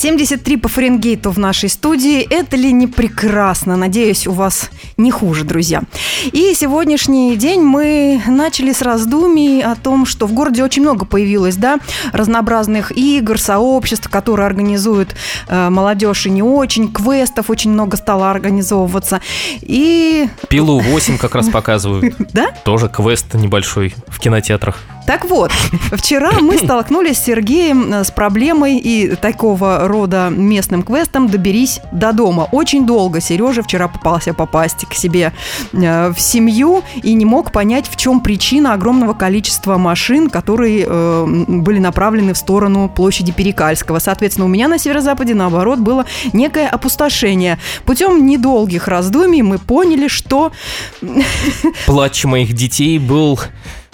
73 по Фаренгейту в нашей студии. Это ли не прекрасно? Надеюсь, у вас не хуже, друзья. И сегодняшний день мы начали с раздумий о том, что в городе очень много появилось, да, разнообразных игр, сообществ, которые организуют э, молодежь и не очень, квестов очень много стало организовываться. И... Пилу 8 как раз показывают. Да? Тоже квест небольшой в кинотеатрах. Так вот, вчера мы столкнулись с Сергеем э, с проблемой и такого рода местным квестом «Доберись до дома». Очень долго Сережа вчера попался попасть к себе э, в семью и не мог понять, в чем причина огромного количества машин, которые э, были направлены в сторону площади Перекальского. Соответственно, у меня на северо-западе, наоборот, было некое опустошение. Путем недолгих раздумий мы поняли, что... Плач моих детей был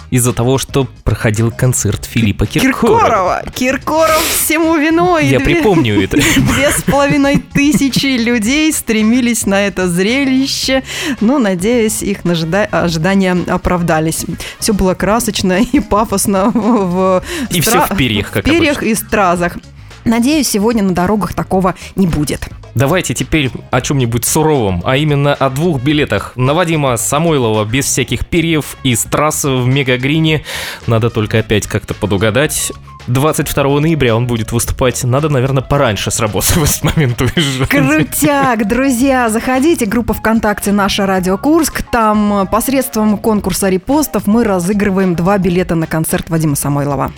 из-за того, что проходил концерт Филиппа Киркорова. Киркорова! Киркоров всему виной! Я Две- припомню это. Две с половиной тысячи людей стремились на это зрелище. Но, надеюсь, их ожидания оправдались. Все было красочно и пафосно в, И всё в перьях, как в перьях и стразах. Надеюсь, сегодня на дорогах такого не будет. Давайте теперь о чем-нибудь суровом, а именно о двух билетах на Вадима Самойлова без всяких перьев и трасс в Мегагрине. Надо только опять как-то подугадать. 22 ноября он будет выступать. Надо, наверное, пораньше с работы в этот момент уезжать. Крутяк, друзья, заходите, группа ВКонтакте «Наша Радио Курск». Там э, посредством конкурса репостов мы разыгрываем два билета на концерт Вадима Самойлова.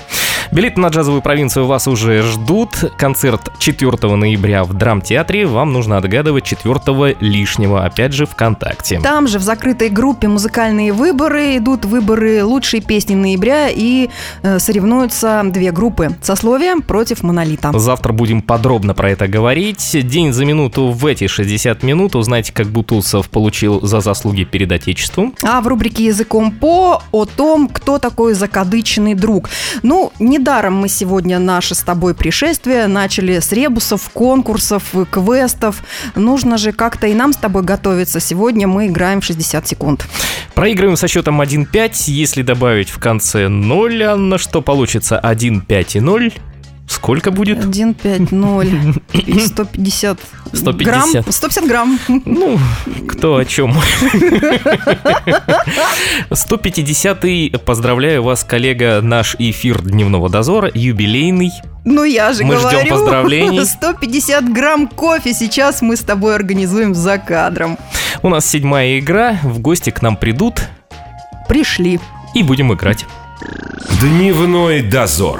Билеты на джазовую провинцию вас уже ждут. Концерт 4 ноября в Драмтеатре. Вам нужно отгадывать 4 лишнего, опять же, ВКонтакте. Там же в закрытой группе музыкальные выборы идут выборы лучшей песни ноября и э, соревнуются две группы сословия против монолита. Завтра будем подробно про это говорить. День за минуту в эти 60 минут. Узнайте, как Бутусов получил за заслуги перед Отечеством. А в рубрике «Языком по» о том, кто такой закадычный друг. Ну, недаром мы сегодня наше с тобой пришествие начали с ребусов, конкурсов, квестов. Нужно же как-то и нам с тобой готовиться. Сегодня мы играем в 60 секунд. Проигрываем со счетом 1-5. Если добавить в конце 0, Анна, что получится? 1, 5 и 0. Сколько будет? 1, 5, 0, 150, 150. грамм. 150 грамм. Ну, кто о чем. 150-й. Поздравляю вас, коллега, наш эфир Дневного дозора, юбилейный. Ну я же Мы ждем говорю, поздравлений. 150 грамм кофе сейчас мы с тобой организуем за кадром. У нас седьмая игра, в гости к нам придут Пришли. и будем играть. Дневной дозор.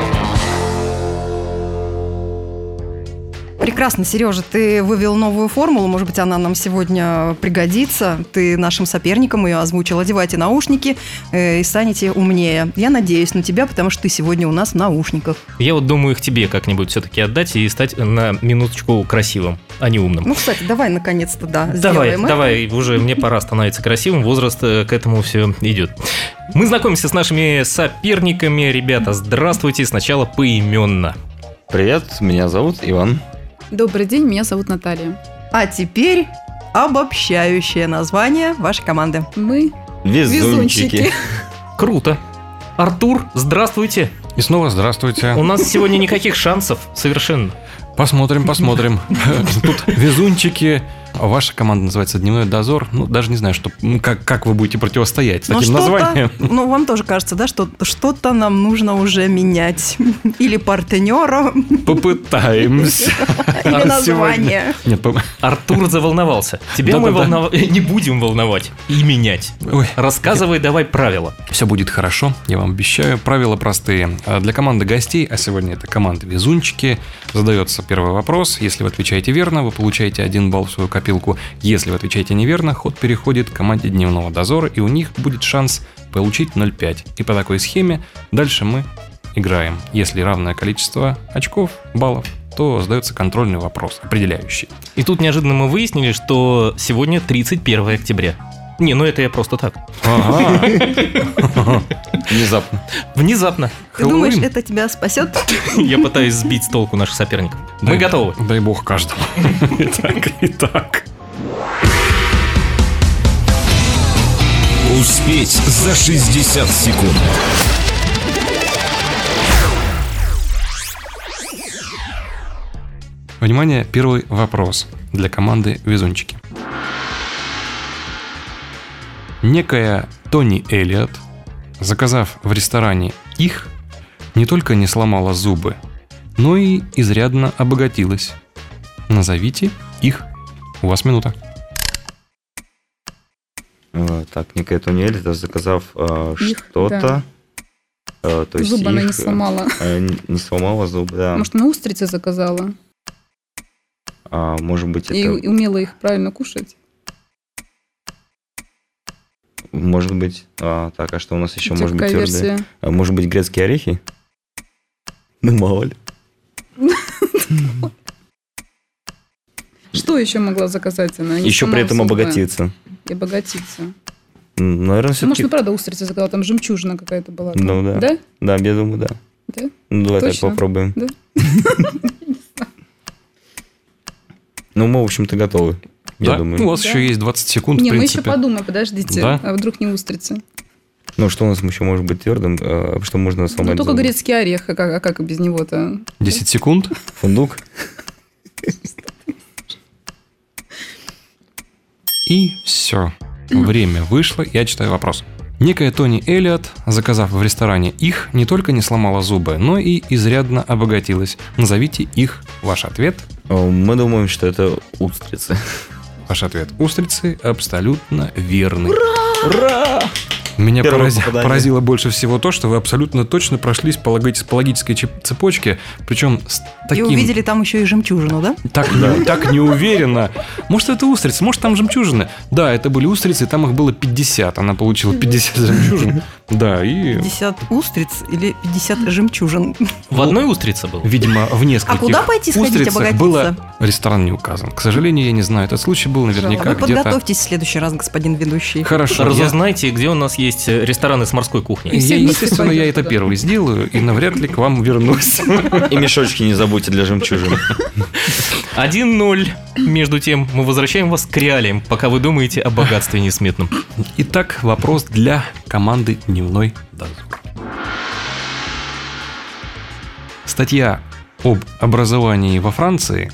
Прекрасно, Сережа, ты вывел новую формулу, может быть, она нам сегодня пригодится. Ты нашим соперникам ее озвучил. Одевайте наушники э, и станете умнее. Я надеюсь на тебя, потому что ты сегодня у нас в наушниках. Я вот думаю их тебе как-нибудь все-таки отдать и стать на минуточку красивым, а не умным. Ну, кстати, давай наконец-то, да, Давай, сделаем это. давай, уже мне пора становиться красивым, возраст э, к этому все идет. Мы знакомимся с нашими соперниками. Ребята, здравствуйте, сначала поименно. Привет, меня зовут Иван. Добрый день, меня зовут Наталья. А теперь обобщающее название вашей команды. Мы Везунчики. Везунчики. Круто. Артур, здравствуйте. И снова здравствуйте. У нас сегодня никаких шансов совершенно. Посмотрим, посмотрим. Тут везунчики. Ваша команда называется «Дневной дозор». Ну, даже не знаю, что, м, как, как вы будете противостоять с Ну, таким названием. Ну, вам тоже кажется, да, что что-то нам нужно уже менять. Или партнера, Попытаемся. или название. Нет, по- Артур заволновался. Тебя мы волнова- не будем волновать и менять. Ой, Рассказывай давай правила. все будет хорошо, я вам обещаю. Правила простые. А Для команды гостей, а сегодня это команда «Везунчики», задается первый вопрос. Если вы отвечаете верно, вы получаете один балл в свою копилку. Если вы отвечаете неверно, ход переходит к команде «Дневного дозора», и у них будет шанс получить 0,5. И по такой схеме дальше мы играем. Если равное количество очков, баллов, то задается контрольный вопрос, определяющий. И тут неожиданно мы выяснили, что сегодня 31 октября. Не, ну это я просто так. Внезапно. Внезапно. Ты думаешь, это тебя спасет? Я пытаюсь сбить с толку наших соперников. Мы готовы. Дай бог каждому. Итак, итак. Успеть за 60 секунд. Внимание, первый вопрос для команды «Везунчики». Некая Тони Эллиот, заказав в ресторане их, не только не сломала зубы, но и изрядно обогатилась. Назовите их. У вас минута. Э, Так, некая Тони Эльта, заказав э, Их, что-то. э, То есть Зубы она не их, э, сломала. э, Не сломала зубы, да. Может, она устрицы заказала А, Может быть, и это... умела их правильно кушать. Может быть... а, Так, а что у нас еще может быть версия. А, Может быть, грецкие орехи? Ну, мало ли. Что еще могла заказать она? Еще при этом обогатиться. И обогатиться. Наверное, Ну, может, ну правда устрицы заказала, там жемчужина какая-то была. Ну да. Да? Да, я думаю, да. Да? Ну, давай так попробуем. Да? Ну, мы, в общем-то, готовы. Я Да? думаю. Ну, у вас Да. еще есть 20 секунд, не, в мы еще принципе. подумаем, подождите. Да? А вдруг не устрицы? Ну, что у нас еще может быть твердым? э, Что можно Ну, сломать только зубы? грецкий орех, а как, а как без него-то? 10 секунд. Фундук? И все. Время вышло, я читаю вопрос. Некая Тони Эллиот, заказав в ресторане их, не только не сломала зубы, но и изрядно обогатилась. Назовите их. Ваш ответ. Мы думаем, что это устрицы. Ваш ответ. Устрицы абсолютно верный. Ура! Меня порази- поразило больше всего то, что вы абсолютно точно прошлись по логи- по логической цепочке, причем с И таким... увидели там еще и жемчужину, да? Так, не, так неуверенно. Может, это устрицы, может, там жемчужины. Да, это были устрицы, там их было 50. Она получила 50 жемчужин. Да, и, 50 устриц или 50 жемчужин. В одной устрице был. видимо, в нескольких А куда пойти сходить, обогатиться? было... Ресторан не указан. К сожалению, я не знаю. Этот случай был наверняка Вы где-то... подготовьтесь в следующий раз, господин ведущий. Хорошо. Разузнайте, где у нас есть э, рестораны с морской кухней. И Я, естественно, я это первый сделаю, и навряд ли к вам вернусь. И мешочки не забудьте для жемчужин. 1-0. Между тем, мы возвращаем вас к реалиям, пока вы думаете о богатстве несметном. Итак, вопрос для команды «Дневной дозор». Статья об образовании во Франции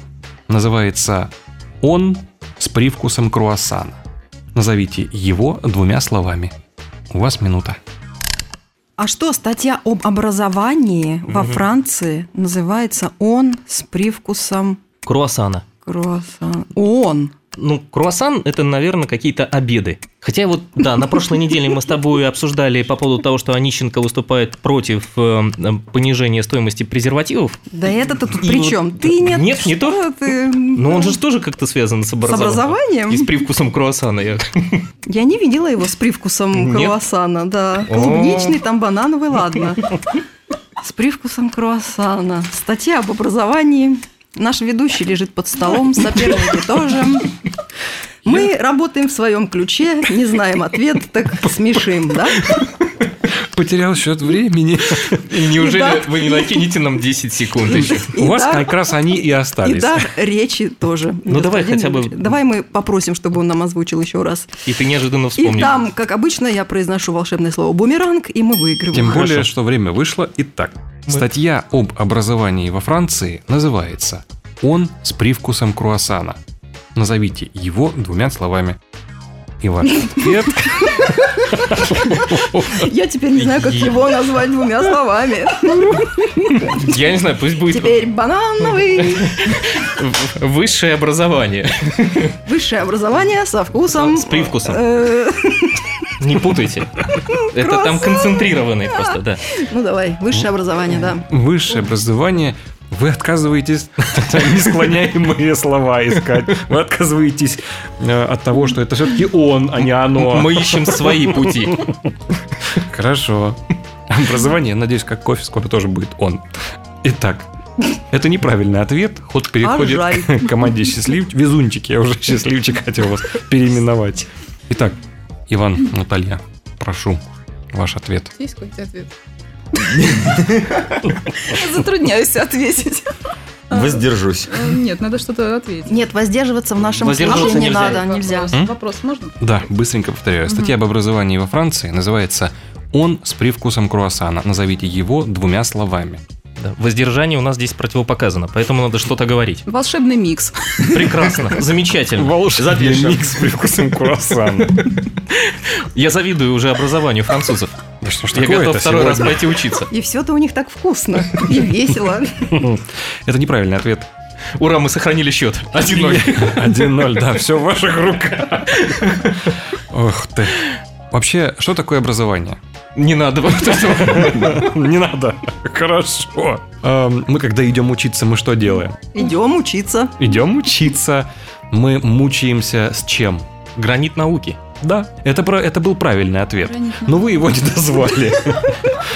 называется «Он с привкусом круассана». Назовите его двумя словами. У вас минута. А что статья об образовании во Франции называется «Он с привкусом Круассана. круассан». Он. Ну, круассан – это, наверное, какие-то обеды. Хотя вот, да, на прошлой неделе мы с тобой обсуждали по поводу того, что Онищенко выступает против э, понижения стоимости презервативов. Да это-то тут И при вот- чем? Ты нет, Нет, не то. ты? Но он же тоже как-то связан с С образованием. образованием? И с привкусом круассана. Я- Я не видела его с привкусом Нет? круассана, да. Клубничный, там банановый, ладно. С привкусом круассана. Статья об образовании. Наш ведущий лежит под столом, соперники тоже. Мы работаем в своем ключе, не знаем ответ, так смешим, да? Потерял счет времени. И Неужели Итак. вы не накинете нам 10 секунд еще? У вас Итак- как раз они и И остались. да, речи тоже. Ну, давай хотя бы-. Давай мы попросим, чтобы он нам озвучил еще раз. И ты неожиданно И вспомнил. там, как обычно, я произношу волшебное слово «бумеранг», и мы выигрываем. Тем более, Хорошо. что время вышло. Итак, статья об образовании во Франции называется «Он с привкусом круассана». Назовите его двумя словами. И ваш ответ Я теперь не знаю, как его назвать двумя словами. Я не знаю, пусть будет Теперь банановый. высшее образование. Высшее образование со вкусом. С привкусом. э, Не путайте. Это там концентрированный просто, да. Ну давай, высшее образование, да. высшее образование. Вы отказываетесь несклоняемые слова искать. Вы отказываетесь э, от того, что это все-таки он, а не оно. Мы ищем свои пути. Хорошо. Образование, надеюсь, как кофе скоро тоже будет он. Итак, это неправильный ответ. Ход переходит жаль. к команде счастливчик. Везунчик, я уже счастливчик хотел вас переименовать. Итак, Иван, Наталья, прошу, ваш ответ. Есть какой-то ответ? Затрудняюсь ответить. Воздержусь. Э, Нет, надо что-то ответить. Нет, воздерживаться в нашем случае не нельзя. надо, нельзя. Вопрос, М? вопрос можно? Да, быстренько повторяю. Статья об образовании во Франции называется «Он с привкусом круассана». Назовите его двумя словами. Да, Воздержание у нас здесь противопоказано, поэтому надо что-то говорить. Волшебный микс. Прекрасно, замечательно. Запишем. с привкусом круассана. Я завидую уже образованию французов. Да что ж Я готов второй раз сегодня? пойти учиться. И все-то у них так вкусно и весело. Это неправильный ответ. Ура, мы сохранили счет. 1-0. 1-0, да, все в ваших руках. Ох ты. Вообще, что такое образование? Не надо вот этого. Не надо. Хорошо. Эм, Мы когда идем учиться, мы что делаем? Идем учиться. Идем учиться. Мы мучаемся с чем? Гранит науки. Да, это, про, это был правильный ответ. Но вы его не дозвали.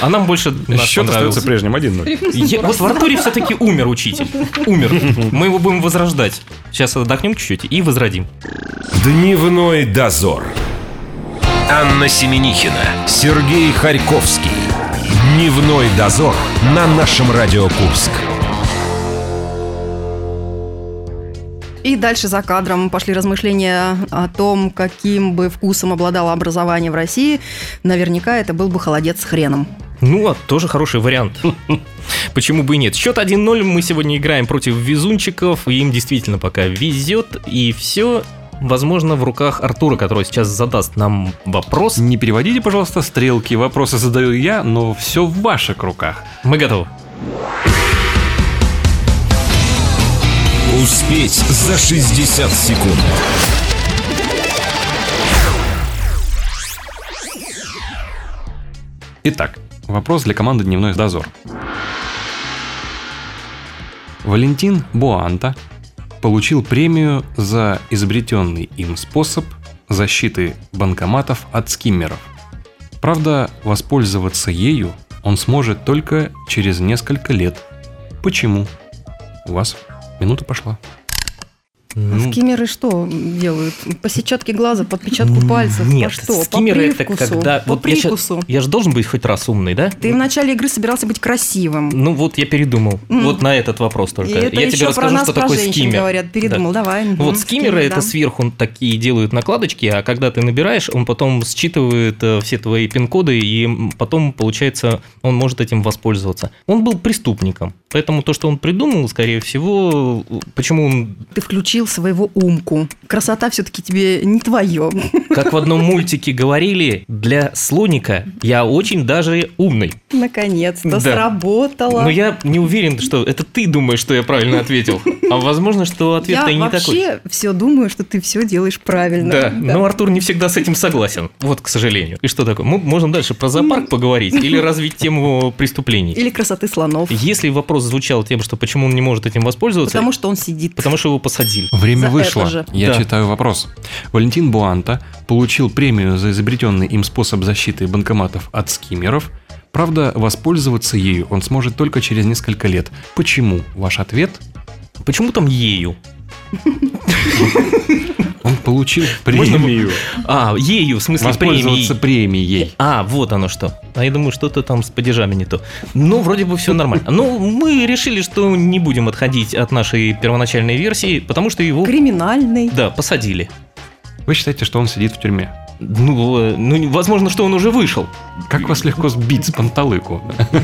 А нам больше Счет остается прежним 1-0. Я- вот в Артуре все-таки умер учитель. Умер. Мы его будем возрождать. Сейчас отдохнем чуть-чуть и возродим. Дневной дозор. Анна Семенихина, Сергей Харьковский. Дневной дозор на нашем Радио Курск. И дальше за кадром пошли размышления о том, каким бы вкусом обладало образование в России. Наверняка это был бы холодец с хреном. Ну, а тоже хороший вариант. Почему бы и нет? Счет 1-0. Мы сегодня играем против везунчиков. И им действительно пока везет. И все, возможно, в руках Артура, который сейчас задаст нам вопрос. Не переводите, пожалуйста, стрелки. Вопросы задаю я, но все в ваших руках. Мы готовы. Успеть за 60 секунд. Итак, вопрос для команды «Дневной дозор». Валентин Буанта получил премию за изобретенный им способ защиты банкоматов от скиммеров. Правда, воспользоваться ею он сможет только через несколько лет. Почему? У вас минута пошла. Ну, Скиммеры что делают? По сетчатке глаза, по отпечатку пальцев? Нет, по что? скиммеры по это привкусу? когда... По вот я, привкусу. я же должен быть хоть раз умный, да? Ты в начале игры собирался быть красивым. Ну вот я передумал. М. Вот на этот вопрос только. И это я еще тебе расскажу, нас, что такое скиммер. говорят. Передумал, давай. мгм, Вот скиммеры скиммер, это да. сверху такие делают накладочки, а когда ты набираешь, он потом считывает э, все твои пин-коды, и потом, получается, он может этим воспользоваться. Он был преступником, поэтому то, что он придумал, скорее всего, э, почему он, Ты включил своего умку. Красота все-таки тебе не твое. как в одном мультике говорили, для слоника я очень даже умный. Наконец-то Да. сработало. Но я не уверен, что это ты думаешь, что я правильно ответил. А возможно, что ответ-то и Я не такой. вообще все думаю, что ты все делаешь правильно. Да, но Артур не всегда с этим согласен. Вот, к сожалению. И что такое? Мы можем дальше про зоопарк поговорить или развить тему преступлений. Или красоты слонов. Если вопрос звучал тем, что почему он не может этим воспользоваться, Потому что он сидит. потому что его посадили. Время За вышло. это же. Я Да. читаю вопрос. Валентин Буанта получил премию за изобретенный им способ защиты банкоматов от скиммеров. Правда, воспользоваться ею он сможет только через несколько лет. Почему? Ваш ответ? Почему там ею? Он получил премию. А, ею, в смысле премией. премией. А, вот оно что. А я думаю, что-то там с падежами не то. Ну, вроде бы все нормально. Ну, мы решили, что не будем отходить от нашей первоначальной версии, потому что его, Криминальный. да, посадили. Вы считаете, что он сидит в тюрьме? Ну, э, ну, возможно, что он уже вышел. Как вас легко сбить с панталыку?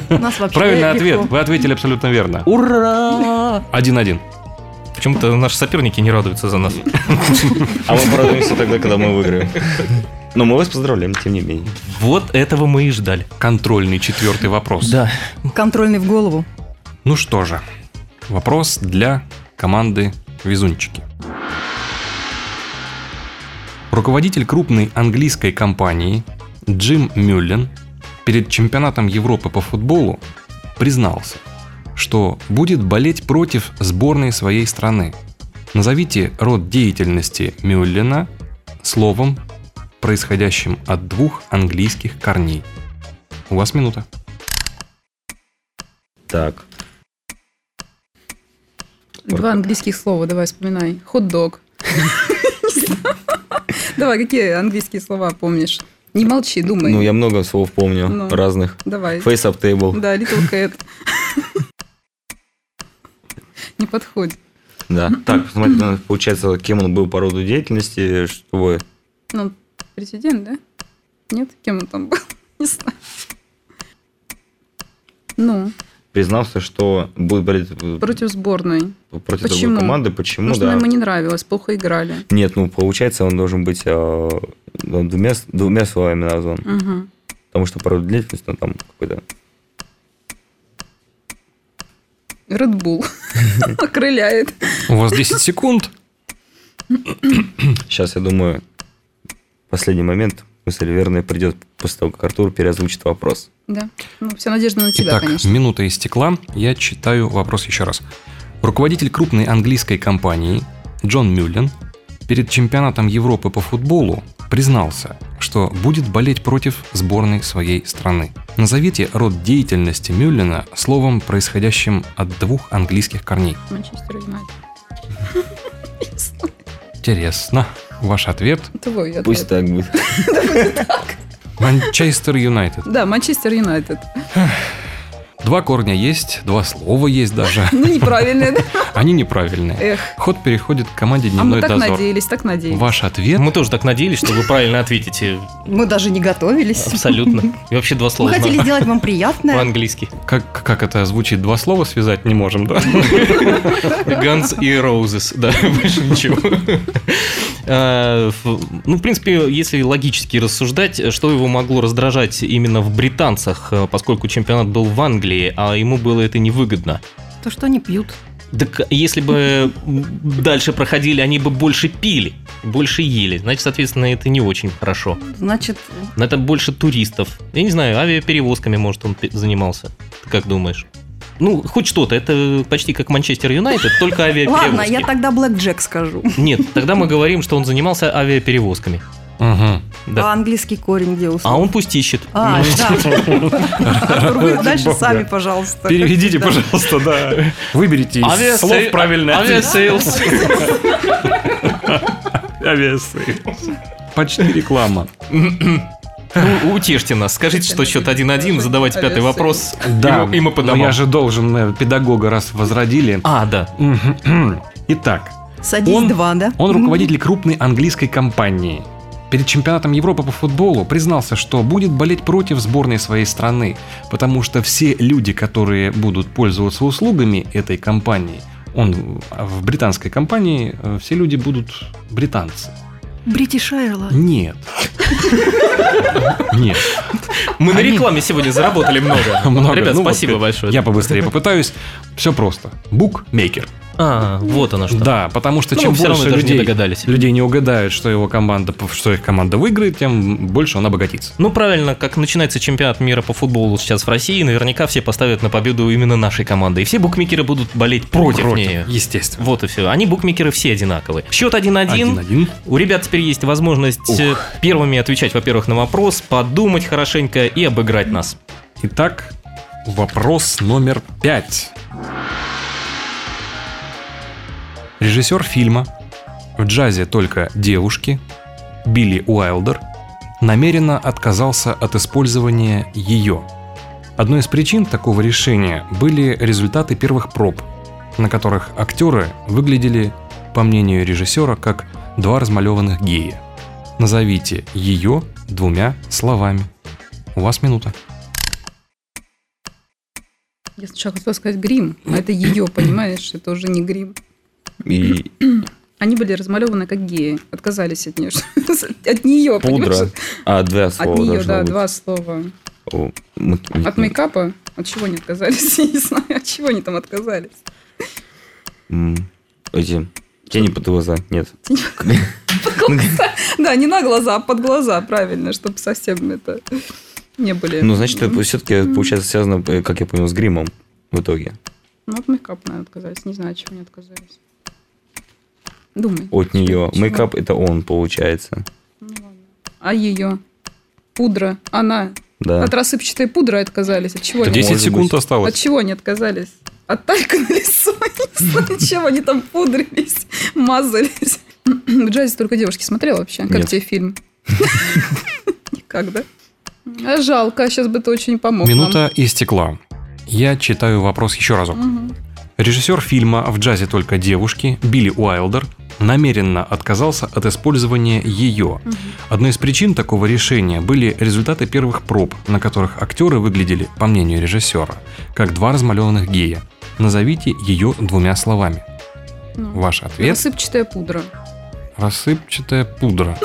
У нас вообще Правильный легко. ответ. Вы ответили абсолютно верно. Ура! Один-один. Почему-то наши соперники не радуются за нас. А мы порадуемся тогда, когда мы выиграем. Но мы вас поздравляем, тем не менее. Вот этого мы и ждали. Контрольный четвертый вопрос. Да. Контрольный в голову. Ну что же, вопрос для команды «Везунчики». Руководитель крупной английской компании Джим Мюллен перед чемпионатом Европы по футболу признался, что будет болеть против сборной своей страны. Назовите род деятельности Мюллена словом, происходящим от двух английских корней. У вас минута. Так, Два английских слова, давай вспоминай. Хот-дог. Давай, какие английские слова помнишь? Не молчи, думай. Ну, я много слов помню, Ну. разных. Давай. Face up table. Да, Little Cat. Не подходит. Да. Так, посмотрите, ну, получается, кем он был по роду деятельности, чтобы... Ну, президент, да? Нет? Кем он там был? Не знаю. Ну, признался, что будет болеть э, против сборной. против Почему? другой команды. Почему, Потому что да? ему не нравилось, плохо играли. Нет, ну, получается, он должен быть э, двумя, двумя словами назван. Мгм. Потому что по роду деятельности он там какой-то... Red Bull. Окрыляет. У вас 10 секунд. Сейчас, я думаю, последний момент мысль верная придет после того, как Артур переозвучит вопрос. Да. Ну, вся надежда на тебя, Итак, конечно. минута истекла. Я читаю вопрос еще раз. Руководитель крупной английской компании Джон Мюллен перед чемпионатом Европы по футболу признался, что будет болеть против сборной своей страны. Назовите род деятельности Мюллена словом, происходящим от двух английских корней. Манчестер Юнайтед. Интересно. Ваш ответ? Твой ответ. Пусть так будет. Манчестер Юнайтед. Да, Манчестер Юнайтед. Два корня есть, два слова есть даже. Ну, неправильно, да? Они неправильные. Эх. Ход переходит к команде А мы «Дневной так дозор». надеялись, так надеялись. Ваш ответ? Мы тоже так надеялись, что вы правильно ответите. Мы даже не готовились. Абсолютно. И вообще два Мы слова хотели знаю сделать вам приятное. по-английски. Как, как это звучит? Два слова связать не можем, да? Guns и Roses, да, больше ничего. Ф- Ну, в принципе, если логически рассуждать, что его могло раздражать именно в британцах, э, поскольку чемпионат был в Англии, а ему было это невыгодно. То, что они пьют. Так если бы дальше проходили, они бы больше пили, больше ели. Значит, соответственно, это не очень хорошо. Значит, Но это больше туристов. Я не знаю, авиаперевозками, может, он занимался. Ты как думаешь? Ну, хоть что-то. Это почти как Манчестер Юнайтед, только авиаперевозки. ладно, я тогда Блэк Джек скажу. Нет, тогда мы говорим, что он занимался авиаперевозками. Мгм. Да. А английский корень где А условно? он пусть ищет. А, да. Вы дальше сами, пожалуйста. Переведите, пожалуйста, да. Выберите из слов правильный ответ. Aviasales. Aviasales. Почти реклама. Ну, утешьте нас. Скажите, что счет 1-1, задавайте пятый вопрос. Да, и мы- и мы по но домам. я же должен э, педагога раз возродили. А, да. Итак, Садись Он- два, да? Он руководитель крупной английской компании. Перед чемпионатом Европы по футболу признался, что будет болеть против сборной своей страны, потому что все люди, которые будут пользоваться услугами этой компании, он в британской компании, э, все люди будут британцы. Бритиш Айрла. Нет. Нет. Мы на рекламе сегодня заработали много. Ребят, Ну спасибо большое. Я побыстрее попытаюсь. Все просто. Букмекер. А, вот оно что. Да, потому что Ну, чем больше даже не людей, догадались. людей не угадают, что его команда, что их команда выиграет, тем больше он обогатится. Ну, правильно, как начинается чемпионат мира по футболу сейчас в России, наверняка все поставят на победу именно нашей команды. И все букмекеры будут болеть против, нее. естественно. Вот и все. Они, букмекеры, все одинаковые. Счет 1-1. 1-1. У ребят теперь есть возможность э, первыми отвечать, во-первых, на вопрос, подумать хорошенько и обыграть нас. Итак, вопрос номер пять. Режиссер фильма «В джазе только девушки» Билли Уайлдер намеренно отказался от использования ее. Одной из причин такого решения были результаты первых проб, на которых актеры выглядели, по мнению режиссера, как два размалеванных гея. Назовите ее двумя словами. У вас минута. Я сначала хотела сказать грим, а это ее, понимаешь? Это уже не грим. И Они были размалеваны как геи, отказались от нее. От нее, пудра. А, два От слова нее, должно да, быть. два слова. От мейкапа? От чего они отказались? Я не знаю, от чего они там отказались. Эти тени под глаза. Нет. Да, не на глаза, а под глаза, правильно, чтобы совсем это не были. Ну, значит, это все-таки получается связано, э, как я понял, с гримом в итоге. Ну, от мейкапа, наверное, отказались. Не знаю, от чего они отказались. Думай. От нее. Почему? Мейкап это он, получается. А ее? Пудра. Она. Да. От рассыпчатой пудры отказались. От чего Это они? 10 может секунд быть. От осталось. чего они отказались? От талька на лицо. Не знаю, чем они там пудрились, мазались. В джазе только девушки смотрела вообще. Как Нет. тебе фильм? Никак, да? А жалко, сейчас бы ты очень помог нам. Минута истекла. Я читаю вопрос еще разок. Режиссер фильма «В джазе только девушки» Билли Уайлдер намеренно отказался от использования ее. Одной из причин такого решения были результаты первых проб, на которых актеры выглядели, по мнению режиссера, как два размалеванных гея. Назовите ее двумя словами. Ну, Ваш ответ Рассыпчатая пудра. – рассыпчатая пудра.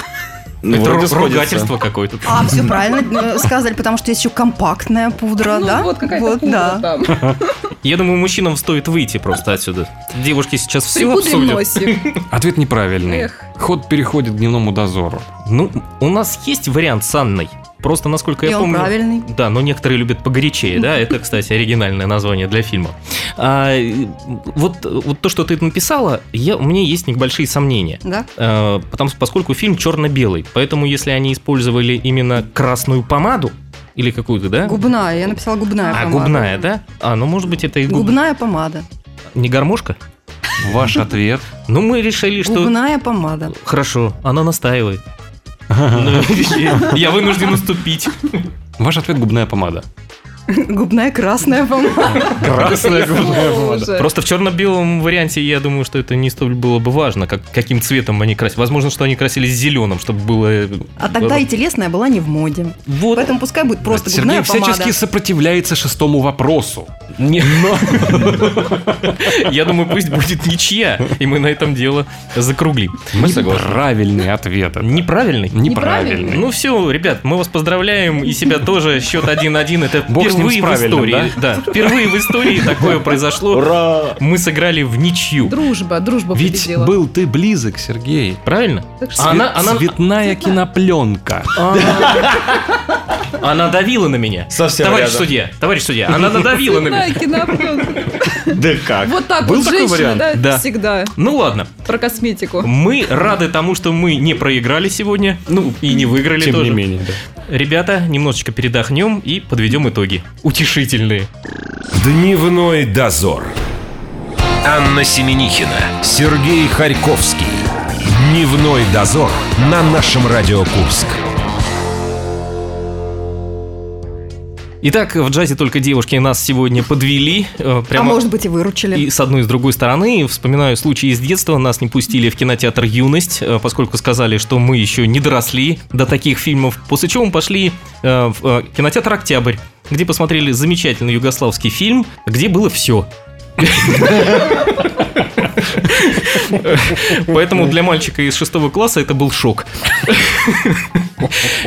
Ну, Это вроде ру- ругательство какое-то. А, все правильно э, сказали, потому что есть еще компактная пудра, Ну, да? вот какая-то Вот, пудра да. там. Я думаю, мужчинам стоит выйти просто отсюда. Девушки сейчас все Припудрим обсудят. носик. Ответ неправильный. Эх. Ход переходит к дневному дозору. Ну, у нас есть вариант с Анной. Просто, насколько И я он помню... правильный. Да, но некоторые любят погорячее, да, это, кстати, оригинальное название для фильма. А, вот, вот то, что ты написала, я, у меня есть небольшие сомнения. Да? А, потому, поскольку фильм черно-белый, поэтому если они использовали именно красную помаду, или какую-то, да? Губная, я написала губная а, помада. губная, да? А, ну, может быть, это и губ- Губная помада. не гармошка? Ваш ответ Ну, мы решили, что... Губная помада. Хорошо, она настаивает. Ну, Я вынужден уступить. Ваш ответ губная помада. Губная красная помада. Красная губная Боже. Просто в черно-белом варианте я думаю, что это не столь было бы важно, как, каким цветом они красили. Возможно, что они красились зеленым, чтобы было... э, А тогда и телесная была не в моде. Вот. Поэтому пускай будет просто Сергей губная помада. всячески сопротивляется шестому вопросу. Не- Я думаю, пусть будет ничья, и мы на этом дело закруглим. Мы согласны. Правильный ответ. Неправильный? Неправильный. Ну все, ребят, мы вас поздравляем, и себя тоже. Счет 1-1, это Бог с ним, с впервые в правильным, истории. Да, впервые в истории такое произошло. Ура! Мы сыграли в ничью. Дружба, дружба Ведь победила. был ты близок, Сергей. Правильно? Так что А она, она, Цветная кинопленка. она давила на меня. Совсем товарищ рядом. судья, товарищ судья, она надавила на меня. Кинопленка. Да как? Вот так Был вот такой женщины, вариант? да, Да. всегда. Ну ладно, Про косметику. мы рады тому, что мы не проиграли сегодня, ну и не выиграли Тем тоже. не менее, да. Ребята, немножечко передохнем и подведем итоги. Утешительные. Дневной дозор. Анна Семенихина, Сергей Харьковский. Дневной дозор на нашем Радио Курск. Итак, в джазе только девушки нас сегодня подвели. э, А Прямо может быть и выручили. И с одной и с другой стороны, вспоминаю случай из детства, нас не пустили в кинотеатр «Юность», э, поскольку сказали, что мы еще не доросли до таких фильмов, после чего мы пошли э, в кинотеатр «Октябрь», где посмотрели замечательный югославский фильм, где было все. Поэтому для мальчика из шестого класса это был шок.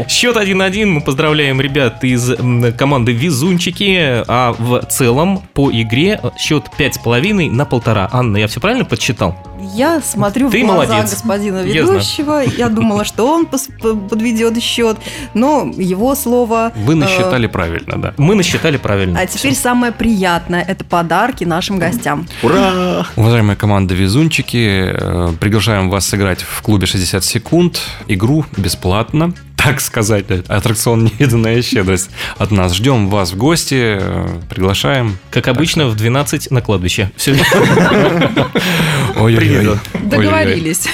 Счет 1-1. Мы поздравляем ребят из команды «Везунчики». А в целом по игре счет 5,5 на полтора. Анна, я все правильно подсчитал? Я смотрю Ты в глаза молодец. господина Я ведущего. Я думала, что он подведет счет, но его слово... Вы э, насчитали правильно, да. Мы насчитали правильно. А теперь самое приятное – это подарки нашим гостям. Ура! Уважаемая команда Везунчики, э, приглашаем вас сыграть в клубе 60 секунд. Игру бесплатно. Так сказать, аттракцион «Невиданная щедрость» от нас. Ждем вас в гости, э, приглашаем. Как обычно, в 12 на кладбище. Все. Ой-ой-ой. Приеду. Договорились.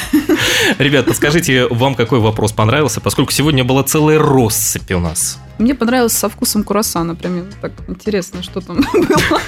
Ребят, подскажите, вам какой вопрос понравился, поскольку сегодня была целая россыпь у нас. Мне понравилось со вкусом курасана. Прям так интересно, что там было.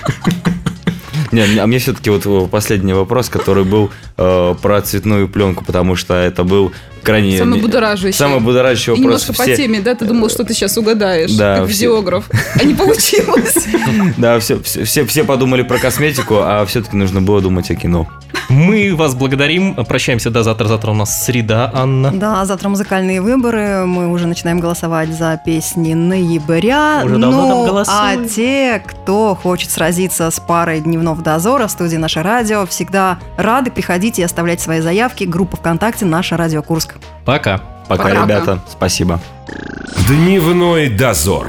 Не, а мне все-таки вот э, последний вопрос, который был э, про цветную пленку, потому что это был крайне... Самый будоражащий. Самый будоражащий И вопрос. немножко по Все- теме, да? Ты думал, что ты сейчас угадаешь, Да, как все- видеограф. А не получилось. Да, все, все, все, все подумали про косметику, а все-таки нужно было думать о кино. Мы вас благодарим. Прощаемся до завтра. Завтра у нас среда, Анна. Да, завтра музыкальные выборы. Мы уже начинаем голосовать за песни ноября. Уже давно ну, там голосуют. а те, кто хочет сразиться с парой дневного дозора в студии «Наше радио», всегда рады. Приходите и оставляйте свои заявки. Группа ВКонтакте «Наше радио Курск». Пока. Пока, Пока. ребята. Спасибо. Дневной дозор.